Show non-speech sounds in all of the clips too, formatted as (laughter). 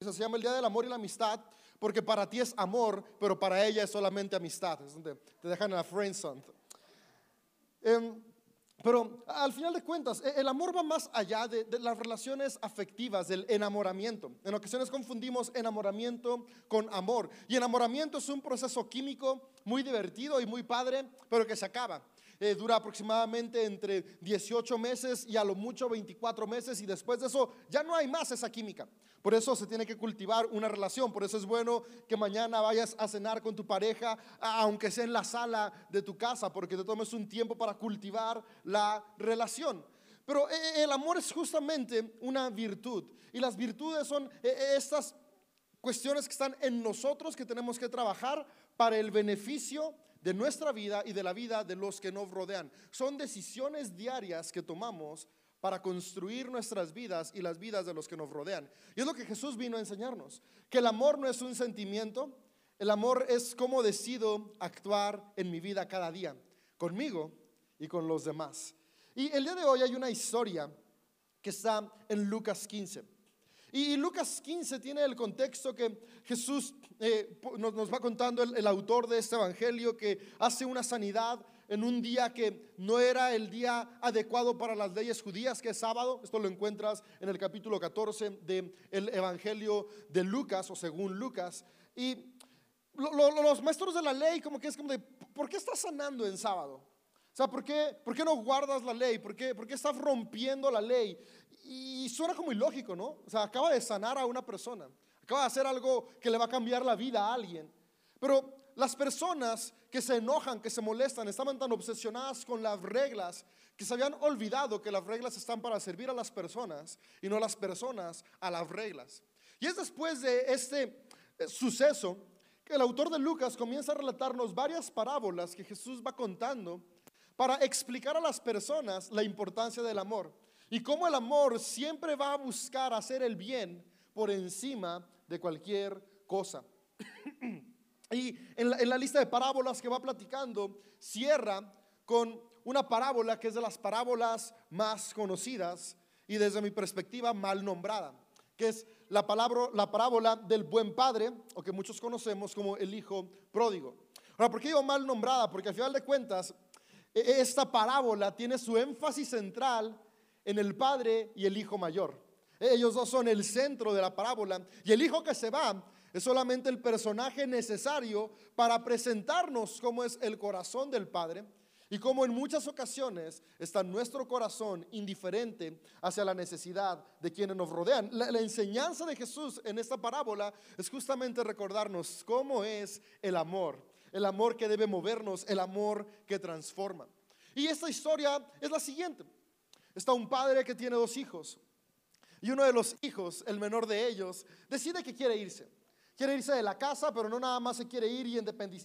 Se llama el Día del Amor y la Amistad porque para ti es amor, pero para ella es solamente amistad. Es donde te dejan en la friendzone. Em, pero al final de cuentas, e, el amor va más allá de, de, las relaciones afectivas, del enamoramiento. En ocasiones confundimos enamoramiento con amor. Y enamoramiento es un proceso químico muy divertido y muy padre, pero que se acaba. Eh, dura aproximadamente entre 18 meses y a lo mucho 24 meses y después de eso ya no hay más esa química. Por eso se tiene que cultivar una relación, por eso es bueno que mañana vayas a cenar con tu pareja, aunque sea en la sala de tu casa, porque te tomes un tiempo para cultivar la relación. Pero eh, eh, el amor es justamente una virtud y las virtudes son estas cuestiones que están en nosotros que tenemos que trabajar para el beneficio de nuestra vida y de la vida de los que nos rodean. Son decisiones diarias que tomamos para construir nuestras vidas y las vidas de los que nos rodean. Y es lo que Jesús vino a enseñarnos, que el amor no es un sentimiento, el amor es cómo decido actuar en mi vida cada día, conmigo y con los demás. Y el día de hoy hay una historia que está en Lucas 15. Y Lucas 15 tiene el contexto que Jesús eh, nos, va contando el, autor de este evangelio que hace una sanidad en un día que no era el día adecuado para las leyes judías, que es sábado. Esto lo encuentras en el capítulo 14 del evangelio de Lucas o según Lucas. Y los maestros de la ley como que es como de, ¿por qué estás sanando en sábado? O sea, ¿por qué, ¿por qué no guardas la ley? ¿Por qué, ¿Por qué estás rompiendo la ley? Y suena como ilógico, ¿no? O sea, acaba de sanar a una persona, acaba de hacer algo que le va a cambiar la vida a alguien. Pero las personas que se enojan, que se molestan, estaban tan obsesionadas con las reglas que se habían olvidado que las reglas están para servir a las personas y no las personas a las reglas. Y es después de este eh, suceso que el autor de Lucas comienza a relatarnos varias parábolas que Jesús va contando para explicar a las personas la importancia del amor. Y cómo el amor siempre va a buscar hacer el bien por encima de cualquier cosa. (clears throat) y en la, lista de parábolas que va platicando, cierra con una parábola que es de las parábolas más conocidas y desde mi perspectiva mal nombrada, que es la, palabra, la parábola del buen padre, o que muchos conocemos como el hijo pródigo. Ahora, ¿por qué digo mal nombrada? Porque al final de cuentas, e, e, esta parábola tiene su énfasis central en el padre y el hijo mayor. Ellos dos son el centro de la parábola y el hijo que se va es solamente el personaje necesario para presentarnos cómo es el corazón del padre y cómo en muchas ocasiones está nuestro corazón indiferente hacia la necesidad de quienes nos rodean. La, la, enseñanza de Jesús en esta parábola es justamente recordarnos cómo es el amor, el amor que debe movernos, el amor que transforma. Y esta historia es la siguiente. Está un padre que tiene dos hijos. Y uno de los hijos, el menor de ellos, decide que quiere irse. Quiere irse de la casa, pero no nada más se quiere ir y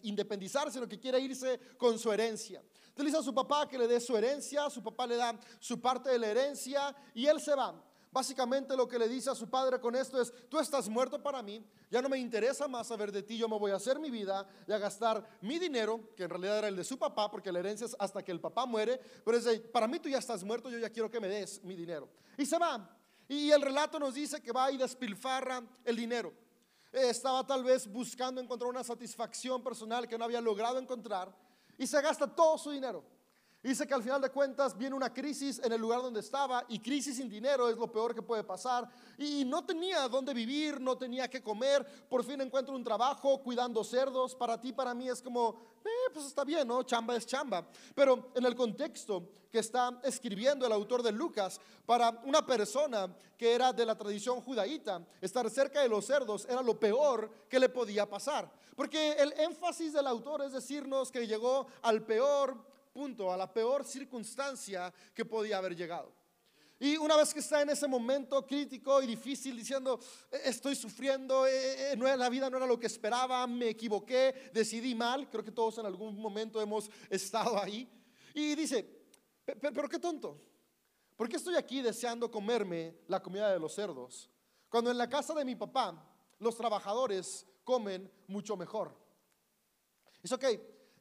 independizar, sino que quiere irse con su herencia. Entonces le dice a su papá que le dé su herencia, su papá le da su parte de la herencia y él se va. Básicamente lo que le dice a su padre con esto es, tú estás muerto para mí, ya no me interesa más saber de ti, yo me voy a hacer mi vida y a gastar mi dinero, que en realidad era el de su papá, porque la herencia es hasta que el papá muere, pero es de, para mí tú ya estás muerto, yo ya quiero que me des mi dinero. Y se va. Y el relato nos dice que va y despilfarra el dinero. Estaba tal vez buscando encontrar una satisfacción personal que no había logrado encontrar y se gasta todo su dinero. Dice que al final de cuentas viene una crisis en el lugar donde estaba y crisis sin dinero es lo peor que puede pasar. Y no tenía dónde vivir, no tenía que comer. Por fin encuentro un trabajo cuidando cerdos. Para ti, para mí es como, eh, pues está bien, ¿no? Chamba es chamba. Pero en el contexto que está escribiendo el autor de Lucas, para una persona que era de la tradición judaíta, estar cerca de los cerdos era lo peor que le podía pasar. Porque el énfasis del autor es decirnos que llegó al peor punto, a la peor circunstancia que podía haber llegado. Y una vez que está en ese momento crítico y difícil, diciendo, e-, estoy sufriendo, e-, e-, la vida no era lo que esperaba, me equivoqué, decidí mal, creo que todos en algún momento hemos estado ahí. Y dice, pero qué tonto, ¿por qué estoy aquí deseando comerme la comida de los cerdos? Cuando en la casa de mi papá los trabajadores comen mucho mejor. Es ok,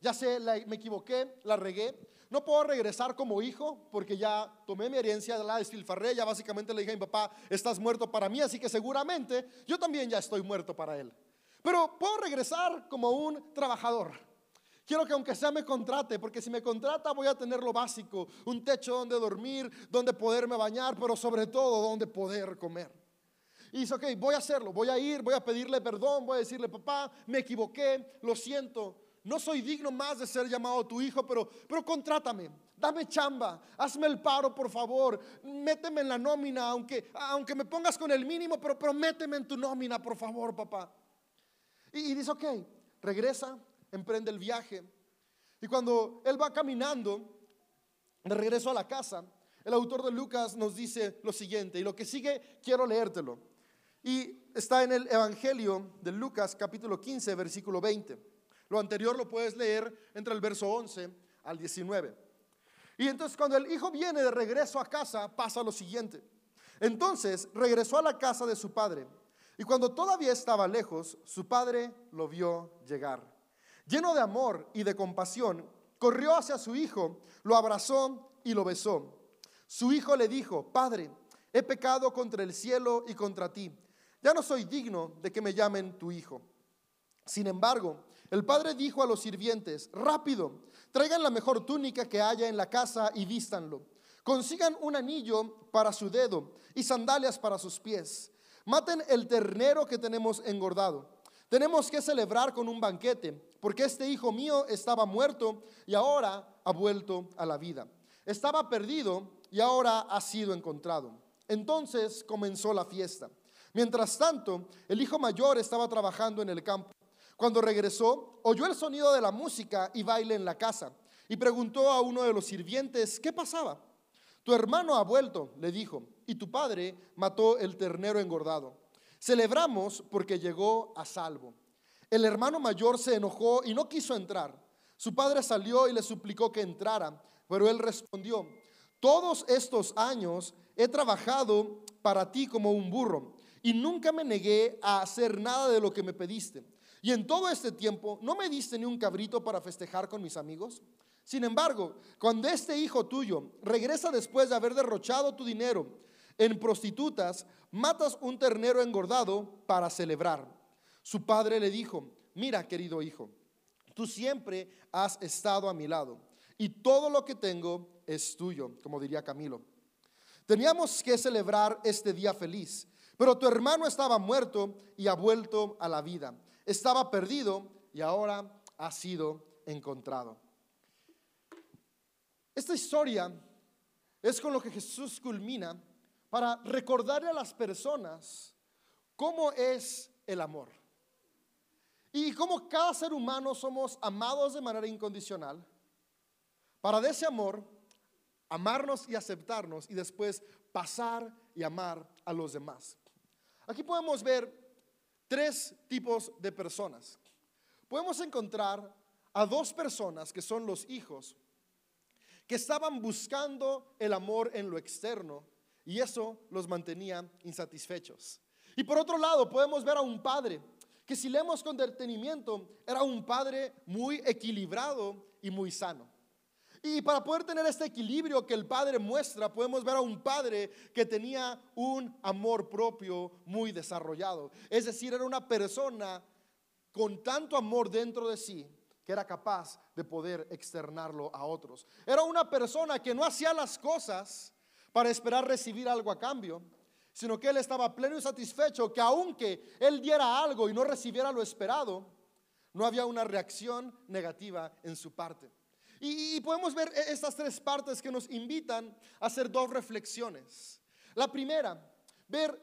ya sé, me equivoqué, la regué. No puedo regresar como hijo porque ya tomé mi herencia, la desfilfarré, ya básicamente le dije a mi papá, estás muerto para mí, así que seguramente yo también ya estoy muerto para él. Pero puedo regresar como un trabajador. Quiero que aunque sea me contrate, porque si me contrata voy a tener lo básico, un techo donde dormir, donde poderme bañar, pero sobre todo donde poder comer. Y dice, ok, voy a hacerlo, voy a ir, voy a pedirle perdón, voy a decirle, papá, me equivoqué, lo siento, no soy digno más de ser llamado tu hijo, pero, pero contrátame, dame chamba, hazme el paro, por favor, méteme en la nómina, aunque, aunque me pongas con el mínimo, pero, pero méteme en tu nómina, por favor, papá. Y, y dice, ok, regresa, emprende el viaje. Y cuando él va caminando de regreso a la casa, el autor de Lucas nos dice lo siguiente, y lo que sigue quiero leértelo. Y está en el Evangelio de Lucas capítulo 15, versículo 20. Lo anterior lo puedes leer entre el verso 11 al 19. Y entonces cuando el hijo viene de regreso a casa, pasa lo siguiente. Entonces regresó a la casa de su padre. Y cuando todavía estaba lejos, su padre lo vio llegar. Lleno de amor y de compasión, corrió hacia su hijo, lo abrazó y lo besó. Su hijo le dijo, Padre, he pecado contra el cielo y contra ti. Ya no soy digno de que me llamen tu hijo. Sin embargo, el padre dijo a los sirvientes, rápido, traigan la mejor túnica que haya en la casa y vístanlo. Consigan un anillo para su dedo y sandalias para sus pies. Maten el ternero que tenemos engordado. Tenemos que celebrar con un banquete, porque este hijo mío estaba muerto y ahora ha vuelto a la vida. Estaba perdido y ahora ha sido encontrado. Entonces comenzó la fiesta. Mientras tanto, el hijo mayor estaba trabajando en el campo. Cuando regresó, oyó el sonido de la música y baile en la casa y preguntó a uno de los sirvientes qué pasaba. Tu hermano ha vuelto, le dijo, y tu padre mató el ternero engordado. Celebramos porque llegó a salvo. El hermano mayor se enojó y no quiso entrar. Su padre salió y le suplicó que entrara, pero él respondió, todos estos años he trabajado para ti como un burro y nunca me negué a hacer nada de lo que me pediste. Y en todo este tiempo, ¿no me diste ni un cabrito para festejar con mis amigos? Sin embargo, cuando este hijo tuyo regresa después de haber derrochado tu dinero en prostitutas, matas un ternero engordado para celebrar. Su padre le dijo, mira querido hijo, tú siempre has estado a mi lado y todo lo que tengo es tuyo, como diría Camilo. Teníamos que celebrar este día feliz, pero tu hermano estaba muerto y ha vuelto a la vida estaba perdido y ahora ha sido encontrado. Esta historia es con lo que Jesús culmina para recordarle a las personas cómo es el amor. Y cómo cada ser humano somos amados de manera incondicional. Para de ese amor, amarnos y aceptarnos y después pasar y amar a los demás. Aquí podemos ver tres tipos de personas. Podemos encontrar a dos personas que son los hijos, que estaban buscando el amor en lo externo y eso los mantenía insatisfechos. Y por otro lado, podemos ver a un padre que si leemos con detenimiento, era un padre muy equilibrado y muy sano. Y para poder tener este equilibrio que el Padre muestra, podemos ver a un Padre que tenía un amor propio muy desarrollado. Es decir, era una persona con tanto amor dentro de sí que era capaz de poder externarlo a otros. Era una persona que no hacía las cosas para esperar recibir algo a cambio, sino que él estaba pleno y satisfecho que aunque él diera algo y no recibiera lo esperado, no había una reacción negativa en su parte. Y, podemos ver e, estas tres partes que nos invitan a hacer dos reflexiones. La primera, ver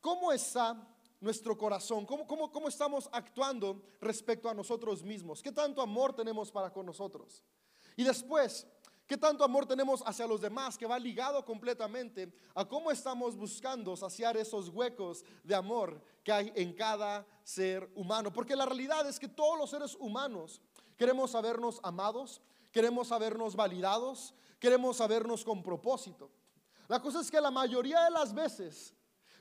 cómo está nuestro corazón, cómo, cómo, cómo estamos actuando respecto a nosotros mismos, qué tanto amor tenemos para con nosotros. Y después, qué tanto amor tenemos hacia los demás, que va ligado completamente a cómo estamos buscando saciar esos huecos de amor que hay en cada ser humano. Porque la realidad es que todos los seres humanos queremos sabernos amados, queremos sabernos validados, queremos sabernos con propósito. La cosa es que la mayoría de las veces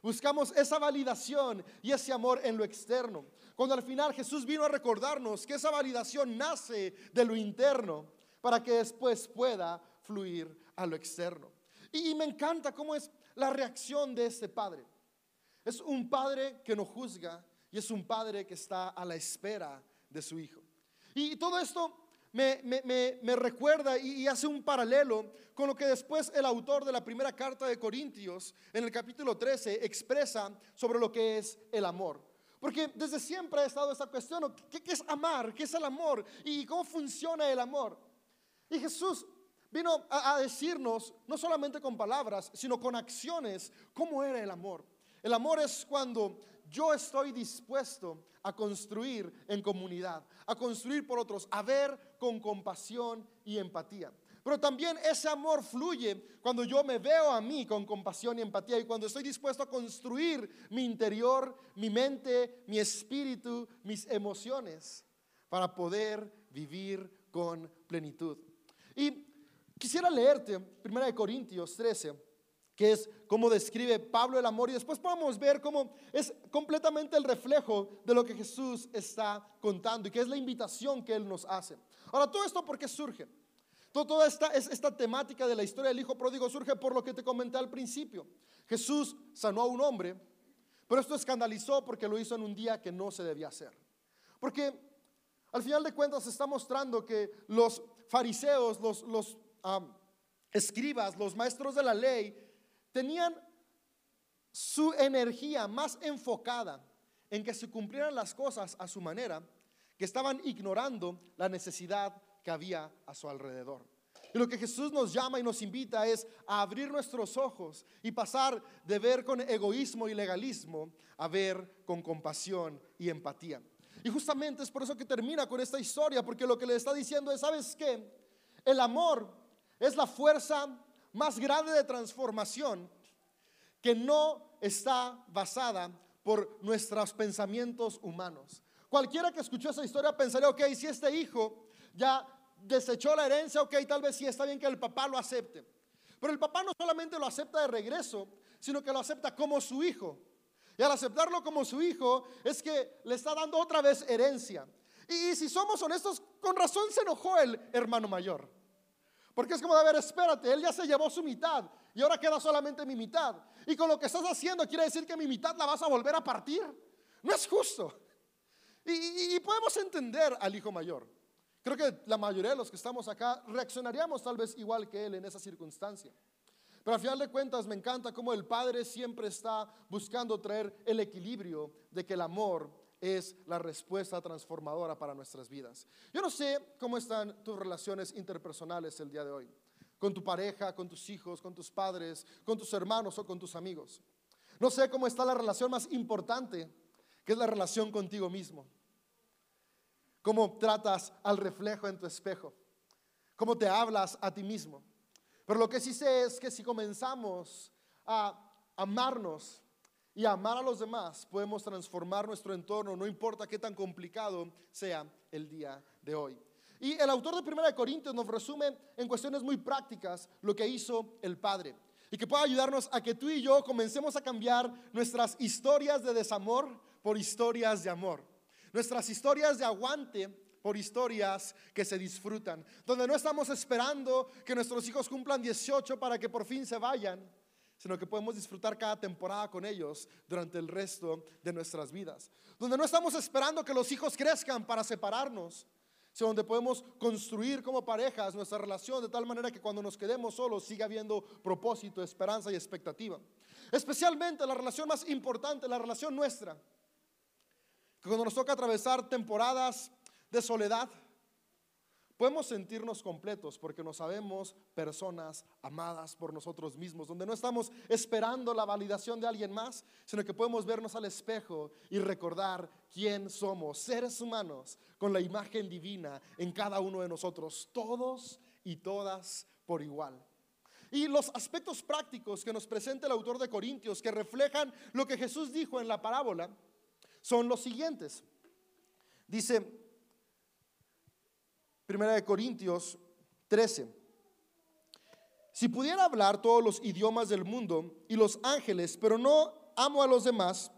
Buscamos esa validación y ese amor en lo externo. Cuando al final Jesús vino a recordarnos que esa validación nace de lo interno para que después pueda fluir a lo externo. Y, me encanta cómo es la reacción de este padre. Es un padre que no juzga y es un padre que está a la espera de su hijo. Y todo esto me, recuerda y, hace un paralelo con lo que después el autor de la primera carta de Corintios, en el capítulo 13, expresa sobre lo que es el amor. Porque desde siempre ha estado esta cuestión, ¿qué, es amar? ¿Qué es el amor? ¿Y cómo funciona el amor? Y Jesús vino a, decirnos, no solamente con palabras, sino con acciones, cómo era el amor. El amor es cuando yo estoy dispuesto a construir en comunidad, a construir por otros, a ver con compasión y empatía. Pero también ese amor fluye cuando yo me veo a mí con compasión y empatía y cuando estoy dispuesto a construir mi interior, mi mente, mi espíritu, mis emociones para poder vivir con plenitud. Y quisiera leerte 1 Corintios 13, que es como describe Pablo el amor y después podemos ver cómo es completamente el reflejo de lo que Jesús está contando y que es la invitación que Él nos hace. Ahora, todo esto, ¿por qué surge? Toda esta, esta temática de la historia del Hijo Pródigo surge por lo que te comenté al principio. Jesús sanó a un hombre, pero esto escandalizó porque lo hizo en un día que no se debía hacer. Porque al final de cuentas está mostrando que los fariseos, los, escribas, los maestros de la ley, tenían su energía más enfocada en que se cumplieran las cosas a su manera, que estaban ignorando la necesidad que había a su alrededor. Y lo que Jesús nos llama y nos invita es a abrir nuestros ojos y pasar de ver con egoísmo y legalismo a ver con compasión y empatía. Y justamente es por eso que termina con esta historia, porque lo que le está diciendo es, ¿sabes qué? El amor es la fuerza más grande de transformación que no está basada por nuestros pensamientos humanos. Cualquiera que escuchó esa historia pensaría, ok, si este hijo ya desechó la herencia, ok, tal vez sí está bien que el papá lo acepte. Pero el papá no solamente lo acepta de regreso, sino que lo acepta como su hijo. Y al aceptarlo como su hijo es que le está dando otra vez herencia. Y, si somos honestos, con razón se enojó el hermano mayor. Porque es como de ver, espérate, él ya se llevó su mitad y ahora queda solamente mi mitad. Y con lo que estás haciendo quiere decir que mi mitad la vas a volver a partir. No es justo. y podemos entender al hijo mayor. Creo que la mayoría de los que estamos acá reaccionaríamos tal vez igual que él en esa circunstancia. Pero al final de cuentas me encanta cómo el Padre siempre está buscando traer el equilibrio de que el amor es la respuesta transformadora para nuestras vidas. Yo no sé cómo están tus relaciones interpersonales el día de hoy, con tu pareja, con tus hijos, con tus padres, con tus hermanos o con tus amigos. No sé cómo está la relación más importante, que es la relación contigo mismo. Cómo tratas al reflejo en tu espejo, cómo te hablas a ti mismo. Pero lo que sí sé es que si comenzamos a amarnos y amar a los demás, podemos transformar nuestro entorno, no importa qué tan complicado sea el día de hoy. Y el autor de Primera de Corintios nos resume en cuestiones muy prácticas lo que hizo el Padre. Y que pueda ayudarnos a que tú y yo comencemos a cambiar nuestras historias de desamor por historias de amor, nuestras historias de aguante por historias que se disfrutan, donde no estamos esperando que nuestros hijos cumplan 18 para que por fin se vayan, sino que podemos disfrutar cada temporada con ellos durante el resto de nuestras vidas, donde no estamos esperando que los hijos crezcan para separarnos, sino donde podemos construir como parejas nuestra relación de tal manera que cuando nos quedemos solos siga habiendo propósito, esperanza y expectativa. Especialmente la relación más importante, la relación nuestra. Que cuando nos toca atravesar temporadas de soledad, podemos sentirnos completos porque nos sabemos personas amadas por nosotros mismos, donde no estamos esperando la validación de alguien más, sino que podemos vernos al espejo y recordar quién somos, seres humanos con la imagen divina en cada uno de nosotros, todos y todas por igual. Y los aspectos prácticos que nos presenta el autor de Corintios, que reflejan lo que Jesús dijo en la parábola, son los siguientes. Dice, Primera de Corintios 13. Si pudiera hablar todos los idiomas del mundo y los ángeles, pero no amo a los demás,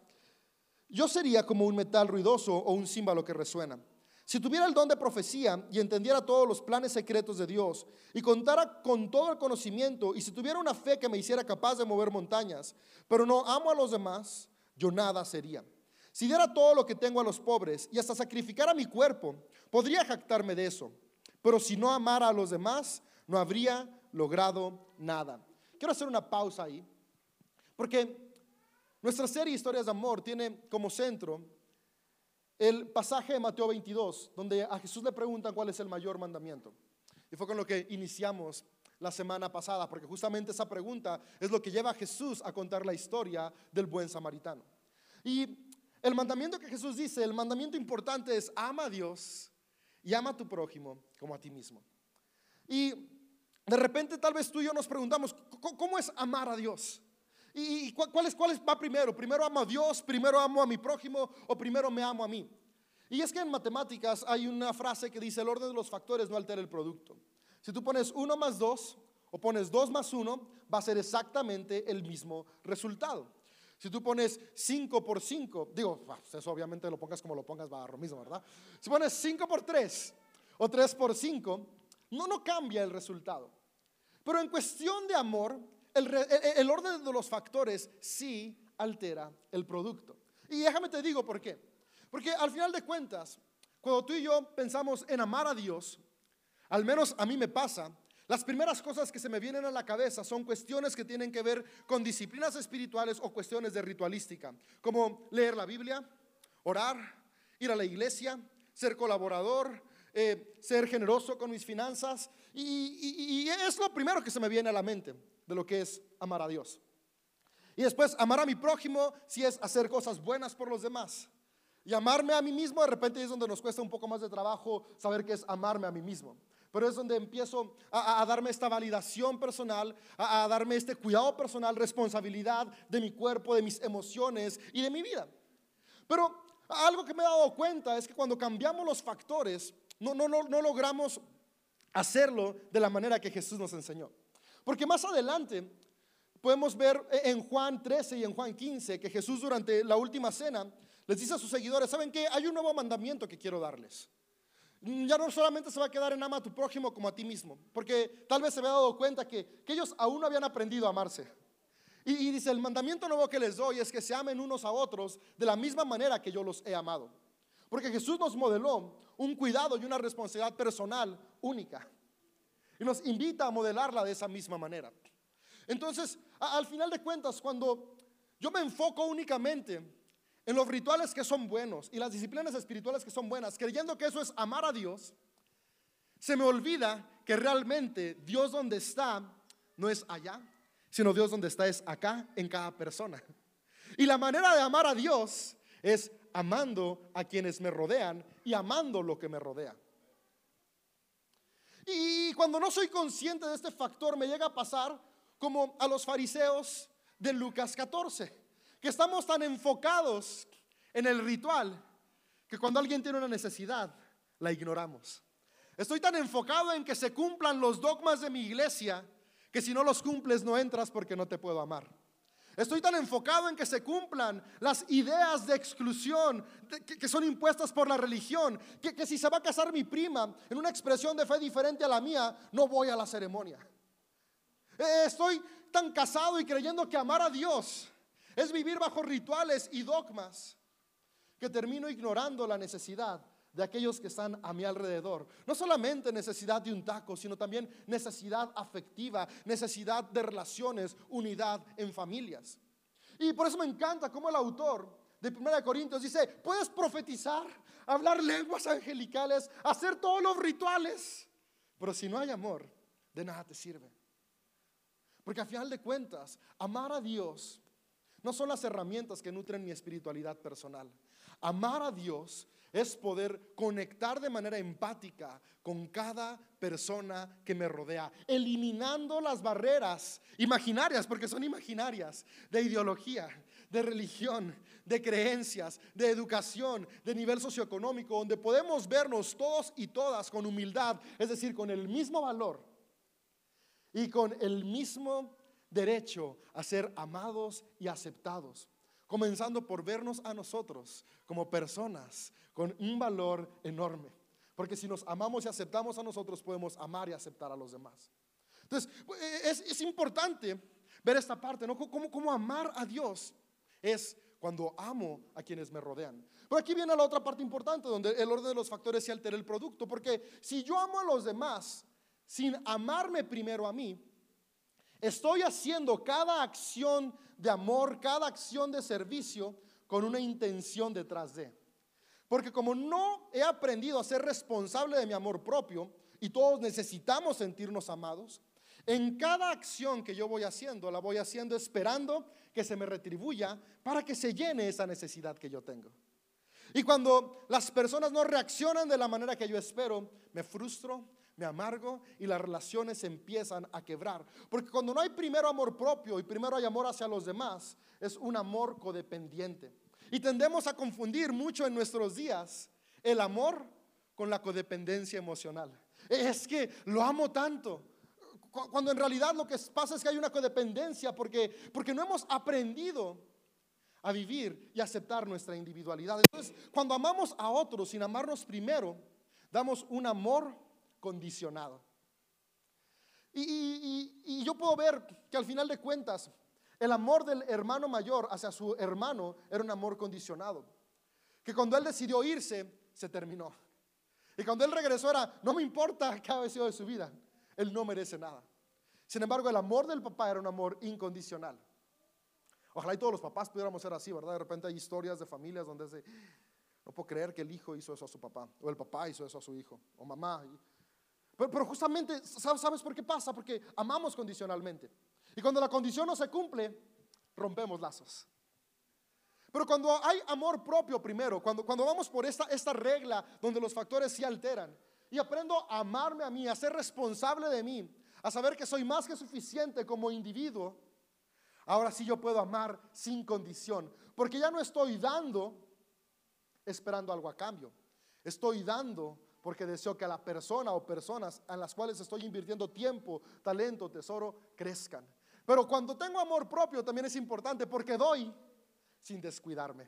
yo sería como un metal ruidoso o un címbalo que resuena. Si tuviera el don de profecía y entendiera todos los planes secretos de Dios y contara con todo el conocimiento y si tuviera una fe que me hiciera capaz de mover montañas, pero no amo a los demás, yo nada sería. Si diera todo lo que tengo a los pobres y hasta sacrificara mi cuerpo, podría jactarme de eso. Pero si no amara a los demás, no habría logrado nada. Quiero hacer una pausa ahí, porque nuestra serie Historias de Amor tiene como centro el pasaje de Mateo 22, donde a Jesús le preguntan cuál es el mayor mandamiento. Y fue con lo que iniciamos la semana pasada, porque justamente esa pregunta es lo que lleva a Jesús a contar la historia del buen samaritano. Y el mandamiento que Jesús dice, el mandamiento importante es ama a Dios y ama a tu prójimo como a ti mismo. Y de repente tal vez tú y yo nos preguntamos, ¿cómo es amar a Dios? ¿Y cuál es, cuál va primero? ¿Primero amo a Dios? ¿Primero amo a mi prójimo? ¿O primero me amo a mí? Y es que en matemáticas hay una frase que dice el orden de los factores no altera el producto. Si tú pones 1 más 2 o pones 2 más 1, va a ser exactamente el mismo resultado. Si tú pones 5 por 5, digo, eso obviamente lo pongas como lo pongas, va a lo mismo, ¿verdad? Si pones 5 por 3 o 3 por 5, no, no cambia el resultado. Pero en cuestión de amor, el, orden de los factores sí altera el producto. Y déjame te digo por qué. Porque al final de cuentas, cuando tú y yo pensamos en amar a Dios, al menos a mí me pasa, las primeras cosas que se me vienen a la cabeza son cuestiones que tienen que ver con disciplinas espirituales o cuestiones de ritualística, como leer la Biblia, orar, ir a la iglesia, ser colaborador, eh, ser generoso con mis finanzas. y es lo primero que se me viene a la mente de lo que es amar a Dios. Y después amar a mi prójimo si es hacer cosas buenas por los demás. Y amarme a mí mismo de repente es donde nos cuesta un poco más de trabajo saber qué es amarme a mí mismo. Pero es donde empiezo a, darme esta validación personal, a, darme este cuidado personal, responsabilidad de mi cuerpo, de mis emociones y de mi vida. Pero algo que me he dado cuenta es que cuando cambiamos los factores, no, no, no, no logramos hacerlo de la manera que Jesús nos enseñó. Porque más adelante podemos ver en Juan 13 y en Juan 15 que Jesús durante la última cena les dice a sus seguidores, ¿saben qué? Hay un nuevo mandamiento que quiero darles. Ya no solamente se va a quedar en ama a tu prójimo como a ti mismo, porque tal vez se había dado cuenta que, ellos aún no habían aprendido a amarse. Y, y dice, el mandamiento nuevo que les doy es que se amen unos a otros de la misma manera que yo los he amado. Porque Jesús nos modeló un cuidado y una responsabilidad personal única. Y nos invita a modelarla de esa misma manera. Entonces, al final de cuentas, cuando yo me enfoco únicamente en los rituales que son buenos y las disciplinas espirituales que son buenas, creyendo que eso es amar a Dios, se me olvida que realmente Dios donde está no es allá, sino Dios donde está es acá en cada persona. Y la manera de amar a Dios es amando a quienes me rodean y amando lo que me rodea. Y cuando no soy consciente de este factor, me llega a pasar como a los fariseos de Lucas 14, que estamos tan enfocados en el ritual que cuando alguien tiene una necesidad, la ignoramos. Estoy tan enfocado en que se cumplan los dogmas de mi iglesia que si no los cumples no entras porque no te puedo amar. Estoy tan enfocado en que se cumplan las ideas de exclusión que, son impuestas por la religión, que, si se va a casar mi prima en una expresión de fe diferente a la mía, no voy a la ceremonia. Eh, estoy tan casado y creyendo que amar a Dios es vivir bajo rituales y dogmas, que termino ignorando la necesidad de aquellos que están a mi alrededor. No solamente necesidad de un taco, sino también necesidad afectiva, necesidad de relaciones, unidad en familias. Y por eso me encanta cómo el autor de 1 Corintios dice, puedes profetizar, hablar lenguas angelicales, hacer todos los rituales, pero si no hay amor, de nada te sirve. Porque a final de cuentas, amar a Dios no son las herramientas que nutren mi espiritualidad personal. Amar a Dios es poder conectar de manera empática con cada persona que me rodea, eliminando las barreras imaginarias, porque son imaginarias, de ideología, de religión, de creencias, de educación, de nivel socioeconómico, donde podemos vernos todos y todas con humildad, es decir, con el mismo valor y con el mismo derecho a ser amados y aceptados. comenzando por vernos a nosotros como personas con un valor enorme. Porque si nos amamos y aceptamos a nosotros, podemos amar y aceptar a los demás. Entonces, es, importante ver esta parte, ¿no? Cómo, cómo amar a Dios es cuando amo a quienes me rodean. Pero aquí viene la otra parte importante, donde el orden de los factores se altera el producto. Porque si yo amo a los demás sin amarme primero a mí, estoy haciendo cada acción de amor, cada acción de servicio con una intención detrás de. Porque como no he aprendido a ser responsable de mi amor propio, y todos necesitamos sentirnos amados, en cada acción que yo voy haciendo, la voy haciendo esperando que se me retribuya para que se llene esa necesidad que yo tengo. Y cuando las personas no reaccionan de la manera que yo espero, me frustro, me amargo y las relaciones empiezan a quebrar. Porque cuando no hay primero amor propio y primero hay amor hacia los demás, es un amor codependiente. Y tendemos a confundir mucho en nuestros días el amor con la codependencia emocional. Es que lo amo tanto. Cuando en realidad lo que pasa es que hay una codependencia porque, porque no hemos aprendido a vivir y aceptar nuestra individualidad. Entonces, cuando amamos a otros sin amarnos primero, damos un amor condicionado. Y, yo puedo ver que al final de cuentas, el amor del hermano mayor hacia su hermano era un amor condicionado. Que cuando él decidió irse, se terminó. Y cuando él regresó era, no me importa qué ha sido de su vida, él no merece nada. Sin embargo, el amor del papá era un amor incondicional. Ojalá y todos los papás pudiéramos ser así, ¿verdad? De repente hay historias de familias donde se, no puedo creer que el hijo hizo eso a su papá, o el papá hizo eso a su hijo, o mamá. Pero, justamente, ¿sabes por qué pasa? Porque amamos condicionalmente. Y cuando la condición no se cumple, rompemos lazos. Pero cuando hay amor propio primero, cuando, cuando vamos por esta, esta regla donde los factores se alteran, y aprendo a amarme a mí, a ser responsable de mí, a saber que soy más que suficiente como individuo, ahora sí yo puedo amar sin condición, porque ya no estoy dando esperando algo a cambio, estoy dando porque deseo que la persona o personas en las cuales estoy invirtiendo tiempo, talento, tesoro, crezcan. Pero cuando tengo amor propio también es importante porque doy sin descuidarme.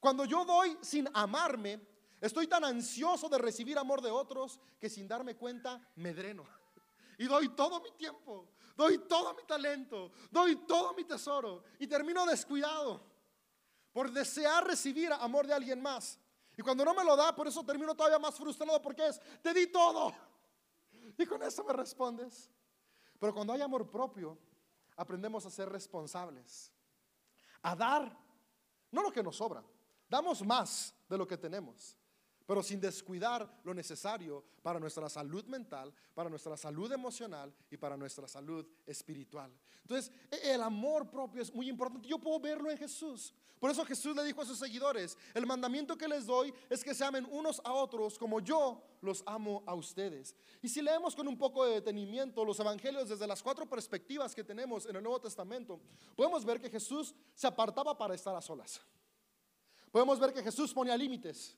Cuando yo doy sin amarme, estoy tan ansioso de recibir amor de otros que sin darme cuenta me dreno. Y doy todo mi tiempo, doy todo mi talento, doy todo mi tesoro y termino descuidado por desear recibir amor de alguien más. Y cuando no me lo da, por eso termino todavía más frustrado porque es, te di todo. (laughs) Y con eso me respondes. Pero cuando hay amor propio, aprendemos a ser responsables. A dar, no lo que nos sobra, damos más de lo que tenemos pero sin descuidar lo necesario para nuestra salud mental, para nuestra salud emocional y para nuestra salud espiritual. Entonces, e, el amor propio es muy importante. Yo puedo verlo en Jesús. Por eso Jesús le dijo a sus seguidores, el mandamiento que les doy es que se amen unos a otros como yo los amo a ustedes. Y si leemos con un poco de detenimiento los evangelios desde las cuatro perspectivas que tenemos en el Nuevo Testamento, podemos ver que Jesús se apartaba para estar a solas. Podemos ver que Jesús ponía límites.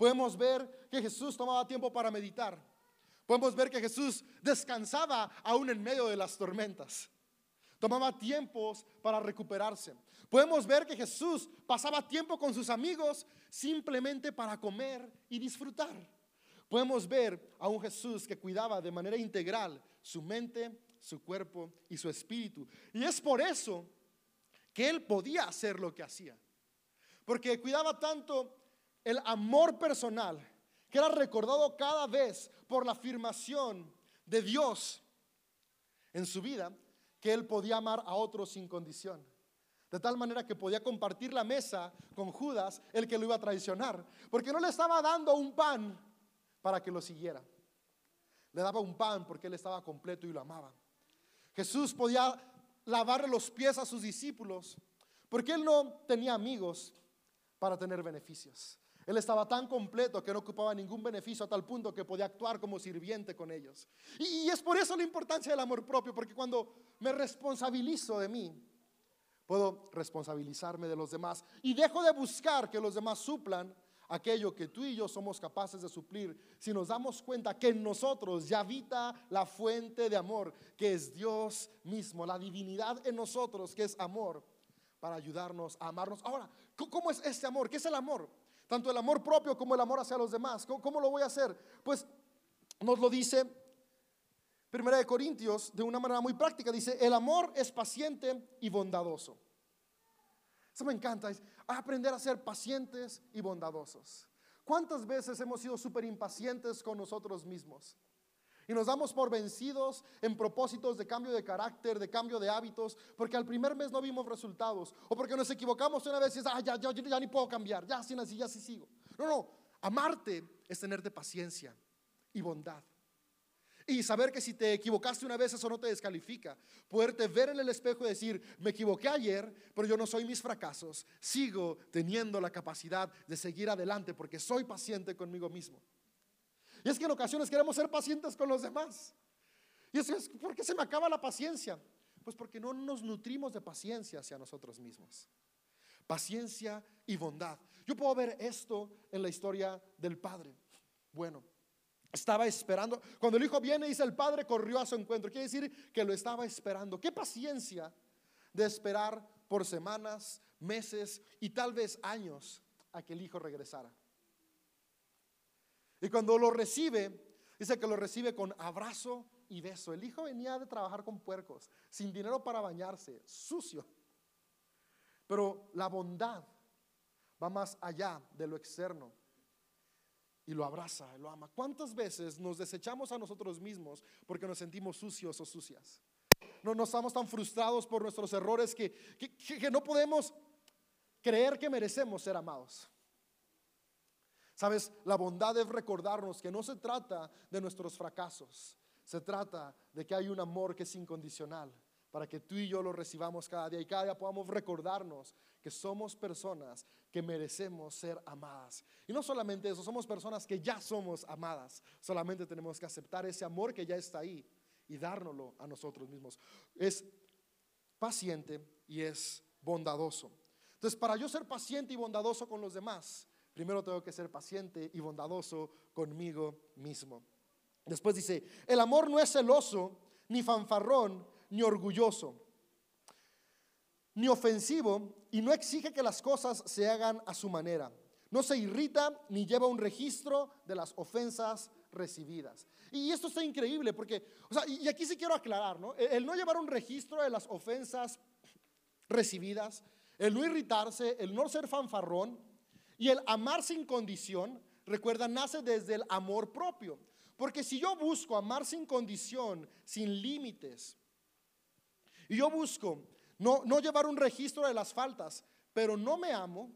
Podemos ver que Jesús tomaba tiempo para meditar. Podemos ver que Jesús descansaba aún en medio de las tormentas. Tomaba tiempos para recuperarse. Podemos ver que Jesús pasaba tiempo con sus amigos simplemente para comer y disfrutar. Podemos ver a un Jesús que cuidaba de manera integral su mente, su cuerpo y su espíritu. Y es por eso que él podía hacer lo que hacía. Porque cuidaba tanto el amor personal, que era recordado cada vez por la afirmación de Dios en su vida, que él podía amar a otros sin condición. De tal manera que podía compartir la mesa con Judas, el que lo iba a traicionar, porque no le estaba dando un pan para que lo siguiera. Le daba un pan porque él estaba completo y lo amaba. Jesús podía lavarle los pies a sus discípulos porque él no tenía amigos para tener beneficios. Él estaba tan completo que no ocupaba ningún beneficio a tal punto que podía actuar como sirviente con ellos. Y, es por eso la importancia del amor propio, porque cuando me responsabilizo de mí, puedo responsabilizarme de los demás y dejo de buscar que los demás suplan aquello que tú y yo somos capaces de suplir si nos damos cuenta que en nosotros ya habita la fuente de amor, que es Dios mismo, la divinidad en nosotros, que es amor para ayudarnos a amarnos. Ahora, ¿cómo es este amor? ¿Qué es el amor? Tanto el amor propio como el amor hacia los demás. ¿Cómo, lo voy a hacer? Pues nos lo dice Primera de Corintios de una manera muy práctica. Dice, el amor es paciente y bondadoso. Eso me encanta, aprender a ser pacientes y bondadosos. ¿Cuántas veces hemos sido súper impacientes con nosotros mismos? Y nos damos por vencidos en propósitos de cambio de carácter, de cambio de hábitos, porque al primer mes no vimos resultados. O porque nos equivocamos una vez y dices, ah, ya, ya, ya ni puedo cambiar, ya así, así, ya sí sigo. No, no, amarte es tenerte paciencia y bondad. Y saber que si te equivocaste una vez eso no te descalifica. Poderte ver en el espejo y decir, me equivoqué ayer, pero yo no soy mis fracasos. Sigo teniendo la capacidad de seguir adelante porque soy paciente conmigo mismo. Y es que en ocasiones queremos ser pacientes con los demás. Y eso es, ¿por qué se me acaba la paciencia? Pues porque no nos nutrimos de paciencia hacia nosotros mismos. Paciencia y bondad. Yo puedo ver esto en la historia del Padre. Bueno, estaba esperando. Cuando el hijo viene, dice el padre, corrió a su encuentro. Quiere decir que lo estaba esperando. Qué paciencia de esperar por semanas, meses y tal vez años a que el hijo regresara. Y cuando lo recibe, dice que lo recibe con abrazo y beso. El hijo venía de trabajar con puercos, sin dinero para bañarse, sucio. Pero la bondad va más allá de lo externo y lo abraza, lo ama. ¿Cuántas veces nos desechamos a nosotros mismos porque nos sentimos sucios o sucias? No nos estamos tan frustrados por nuestros errores que, que no podemos creer que merecemos ser amados. Sabes, la bondad es recordarnos que no se trata de nuestros fracasos, se trata de que hay un amor que es incondicional para que tú y yo lo recibamos cada día y cada día podamos recordarnos que somos personas que merecemos ser amadas. Y no solamente eso, somos personas que ya somos amadas, solamente tenemos que aceptar ese amor que ya está ahí y dárnoslo a nosotros mismos. Es paciente y es bondadoso. Entonces, para yo ser paciente y bondadoso con los demás, primero tengo que ser paciente y bondadoso conmigo mismo. Después dice, el amor no es celoso, ni fanfarrón, ni orgulloso, ni ofensivo, y no exige que las cosas se hagan a su manera. No se irrita ni lleva un registro de las ofensas recibidas. Y esto está increíble porque, o sea, y aquí sí quiero aclarar, ¿no? El no llevar un registro de las ofensas recibidas, el no irritarse, el no ser fanfarrón, y el amar sin condición, recuerda, nace desde el amor propio. Porque si yo busco amar sin condición, sin límites, y yo busco no, no llevar un registro de las faltas, pero no me amo,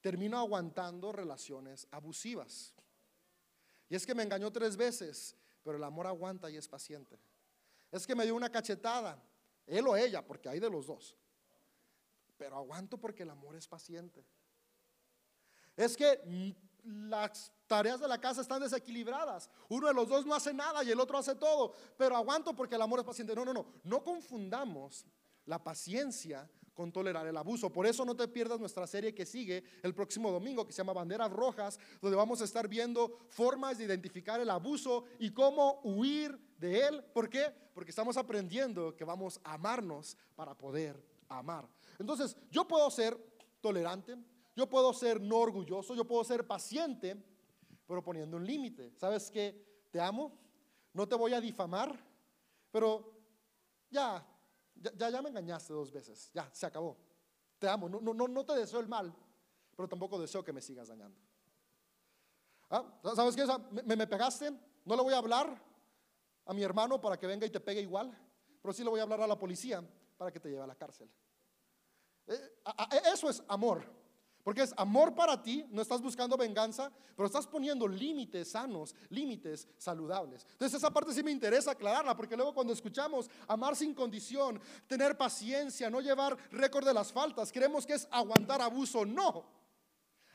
termino aguantando relaciones abusivas. Y es que me engañó tres veces, pero el amor aguanta y es paciente. Es que me dio una cachetada, él o ella, porque hay de los dos. Pero aguanto porque el amor es paciente. Es que las tareas de la casa están desequilibradas. Uno de los dos no hace nada y el otro hace todo. Pero aguanto porque el amor es paciente. No, no, no. No confundamos la paciencia con tolerar el abuso. Por eso no te pierdas nuestra serie que sigue el próximo domingo, que se llama Banderas Rojas, donde vamos a estar viendo formas de identificar el abuso y cómo huir de él. ¿Por qué? Porque estamos aprendiendo que vamos a amarnos para poder amar. Entonces, yo puedo ser tolerante, yo puedo ser no orgulloso, yo puedo ser paciente, pero poniendo un límite. ¿Sabes qué? Te amo, no te voy a difamar, pero ya, ya, ya me engañaste dos veces, ya, se acabó. Te amo, no, no, no te deseo el mal, pero tampoco deseo que me sigas dañando. ¿Ah? ¿Sabes qué? Me, pegaste, no le voy a hablar a mi hermano para que venga y te pegue igual, pero sí le voy a hablar a la policía para que te lleve a la cárcel. Eh, eso es amor. Porque es amor para ti, no estás buscando venganza, pero estás poniendo límites sanos, límites saludables. Entonces esa parte sí me interesa aclararla, porque luego cuando escuchamos amar sin condición, tener paciencia, no llevar récord de las faltas, creemos que es aguantar abuso. No,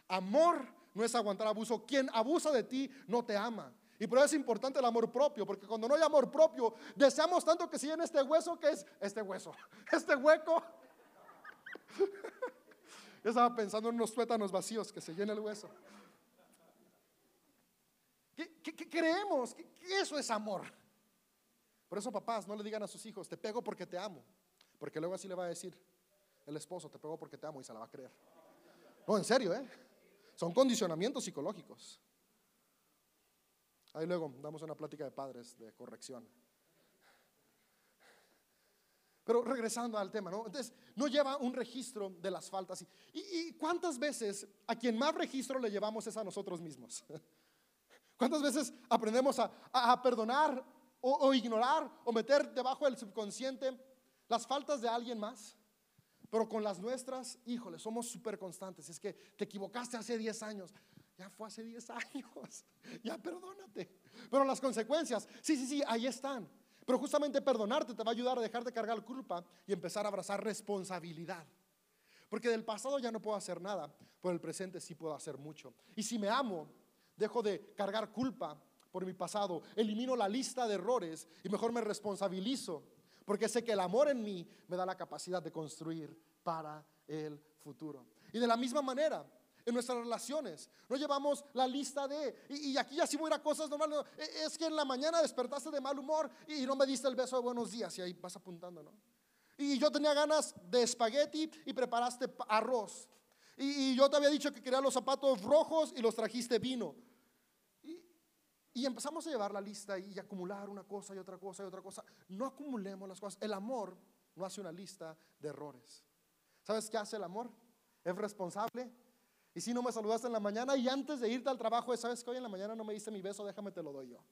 amor no es aguantar abuso. Quien abusa de ti no te ama. Y por eso es importante el amor propio, porque cuando no hay amor propio, deseamos tanto que si este hueso que es este hueso, (laughs) este hueco. (laughs) Yo estaba pensando en unos tuétanos vacíos que se llena el hueso. ¿Qué, creemos? que eso es amor? Por eso, papás, no le digan a sus hijos, te pego porque te amo. Porque luego así le va a decir. el esposo, te pegó porque te amo y se la va a creer. No, en serio, ¿eh? Son condicionamientos psicológicos. Ahí luego damos una plática de padres de corrección. Pero regresando al tema, ¿no? Entonces, no lleva un registro de las faltas. ¿Y, cuántas veces a quien más registro le llevamos es a nosotros mismos? (laughs) ¿Cuántas veces aprendemos a, perdonar o, ignorar o meter debajo del subconsciente las faltas de alguien más? Pero con las nuestras, híjole, somos súper constantes. Es que te equivocaste hace 10 años. Ya fue hace 10 (laughs) años. Ya perdónate. Pero las consecuencias, sí, sí, sí, ahí están. Pero justamente perdonarte te va a ayudar a dejar de cargar culpa y empezar a abrazar responsabilidad. Porque del pasado ya no puedo hacer nada, pero el presente sí puedo hacer mucho. Y si me amo, dejo de cargar culpa por mi pasado, elimino la lista de errores y mejor me responsabilizo, porque sé que el amor en mí me da la capacidad de construir para el futuro. Y de la misma manera, en nuestras relaciones. No llevamos la lista de, y, aquí ya sí voy a ir a cosas normales. E, es que en la mañana despertaste de mal humor y no me diste el beso de buenos días y ahí vas apuntando, ¿no? Y yo tenía ganas de espagueti y preparaste arroz. Y, yo te había dicho que quería los zapatos rojos y los trajiste vino. Y, y empezamos a llevar la lista y acumular una cosa y otra cosa y otra cosa. No acumulemos las cosas. El amor no hace una lista de errores. ¿Sabes qué hace el amor? Es responsable y si no me saludaste en la mañana y antes de irte al trabajo, ¿sabes que hoy en la mañana no me diste mi beso? Déjame te lo doy yo.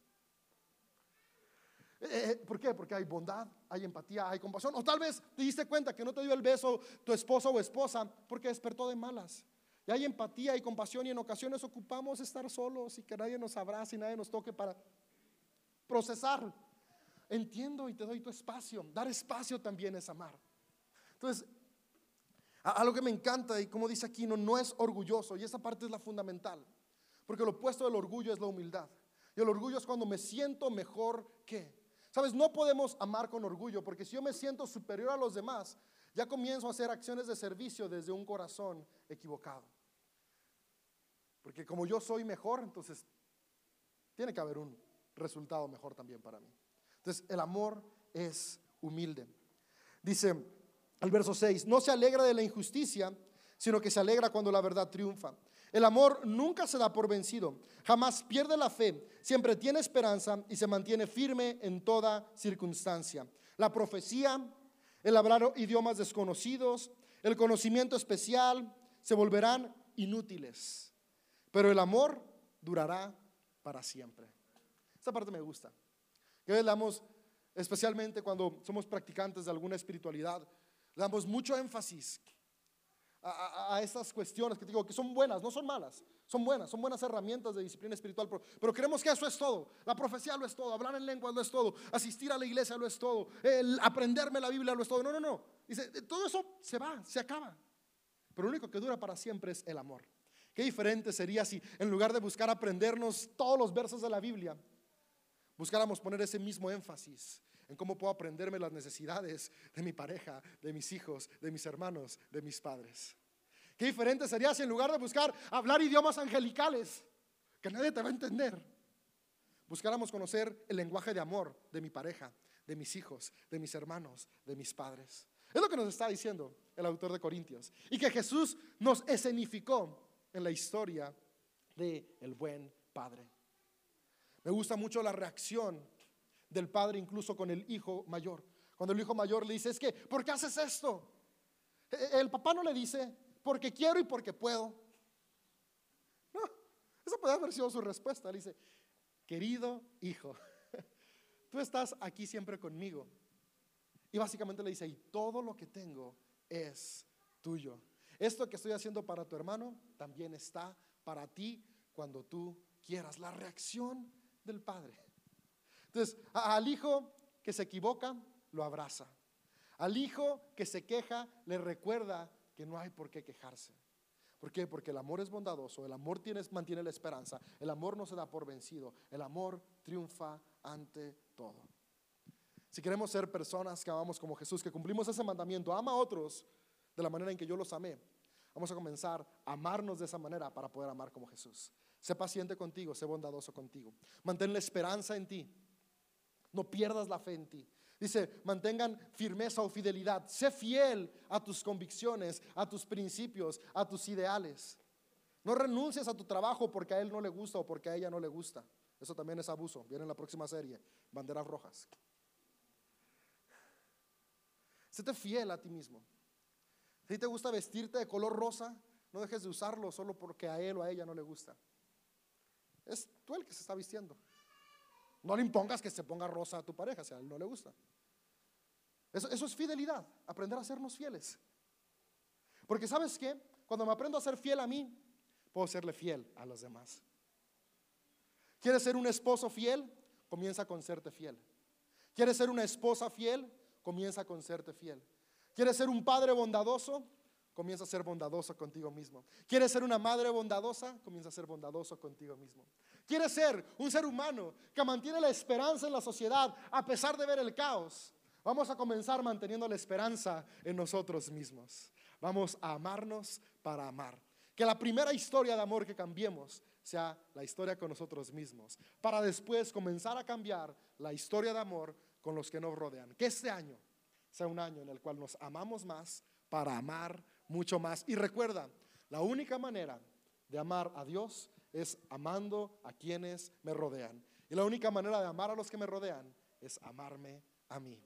Eh, eh, ¿Por qué? Porque hay bondad, hay empatía, hay compasión. O tal vez te diste cuenta que no te dio el beso tu esposo o esposa porque despertó de malas. Y hay empatía y compasión y en ocasiones ocupamos estar solos y que nadie nos abrace y nadie nos toque para procesar. Entiendo y te doy tu espacio. Dar espacio también es amar. Entonces, algo que me encanta y como dice aquí, no, es orgulloso y esa parte es la fundamental. Porque lo opuesto del orgullo es la humildad. Y el orgullo es cuando me siento mejor que. Sabes, no podemos amar con orgullo porque si yo me siento superior a los demás, ya comienzo a hacer acciones de servicio desde un corazón equivocado. Porque como yo soy mejor, entonces tiene que haber un resultado mejor también para mí. Entonces, el amor es humilde. Dice el verso 6, no se alegra de la injusticia, sino que se alegra cuando la verdad triunfa. El amor nunca se da por vencido, jamás pierde la fe, siempre tiene esperanza y se mantiene firme en toda circunstancia. La profecía, el hablar idiomas desconocidos, el conocimiento especial se volverán inútiles, pero el amor durará para siempre. Esta parte me gusta. Que veamos especialmente cuando somos practicantes de alguna espiritualidad, damos mucho énfasis a, estas cuestiones que digo que son buenas, no son malas, son buenas, son buenas herramientas de disciplina espiritual, pero, creemos que eso es todo. La profecía lo es todo, hablar en lenguas lo es todo, asistir a la iglesia lo es todo, el aprenderme la Biblia lo es todo. No, no, no. Dice, todo eso se va, se acaba. Pero lo único que dura para siempre es el amor. Qué diferente sería si en lugar de buscar aprendernos todos los versos de la Biblia, buscáramos poner ese mismo énfasis en cómo puedo aprenderme las necesidades de mi pareja, de mis hijos, de mis hermanos, de mis padres. Qué diferente sería si en lugar de buscar hablar idiomas angelicales, que nadie te va a entender, buscáramos conocer el lenguaje de amor de mi pareja, de mis hijos, de mis hermanos, de mis padres. Es lo que nos está diciendo el autor de Corintios. Y que Jesús nos escenificó en la historia de el buen Padre. Me gusta mucho la reacción del padre incluso con el hijo mayor. Cuando el hijo mayor le dice, es que, ¿por qué haces esto? E, e, el papá no le dice, porque quiero y porque puedo. No, esa puede haber sido su respuesta. Le dice, querido hijo, (laughs) tú estás aquí siempre conmigo. Y básicamente le dice, y todo lo que tengo es tuyo. Esto que estoy haciendo para tu hermano también está para ti cuando tú quieras. La reacción del padre. Entonces, al hijo que se equivoca, lo abraza. Al hijo que se queja, le recuerda que no hay por qué quejarse. ¿Por qué? Porque el amor es bondadoso, el amor tiene, mantiene la esperanza, el amor no se da por vencido, el amor triunfa ante todo. Si queremos ser personas que amamos como Jesús, que cumplimos ese mandamiento, ama a otros de la manera en que yo los amé, vamos a comenzar a amarnos de esa manera para poder amar como Jesús. Sé paciente contigo, sé bondadoso contigo, mantén la esperanza en ti. No pierdas la fe en ti. Dice, mantengan firmeza o fidelidad. Sé fiel a tus convicciones, a tus principios, a tus ideales. No renuncies a tu trabajo porque a él no le gusta o porque a ella no le gusta. Eso también es abuso. Viene en la próxima serie, banderas rojas. Séte fiel a ti mismo. Si te gusta vestirte de color rosa, no dejes de usarlo solo porque a él o a ella no le gusta. Es tú el que se está vistiendo. No le impongas que se ponga rosa a tu pareja si a él no le gusta. Eso, es fidelidad, aprender a sernos fieles. Porque sabes qué, cuando me aprendo a ser fiel a mí, puedo serle fiel a los demás. ¿Quieres ser un esposo fiel? Comienza con serte fiel. ¿Quieres ser una esposa fiel? Comienza con serte fiel. ¿Quieres ser un padre bondadoso? Comienza a ser bondadoso contigo mismo. ¿Quieres ser una madre bondadosa? Comienza a ser bondadoso contigo mismo. ¿Quieres ser un ser humano que mantiene la esperanza en la sociedad a pesar de ver el caos? Vamos a comenzar manteniendo la esperanza en nosotros mismos. Vamos a amarnos para amar. Que la primera historia de amor que cambiemos sea la historia con nosotros mismos, para después comenzar a cambiar la historia de amor con los que nos rodean. Que este año sea un año en el cual nos amamos más para amar mucho más. Y recuerda, la única manera de amar a Dios es amando a quienes me rodean. Y la única manera de amar a los que me rodean es amarme a mí.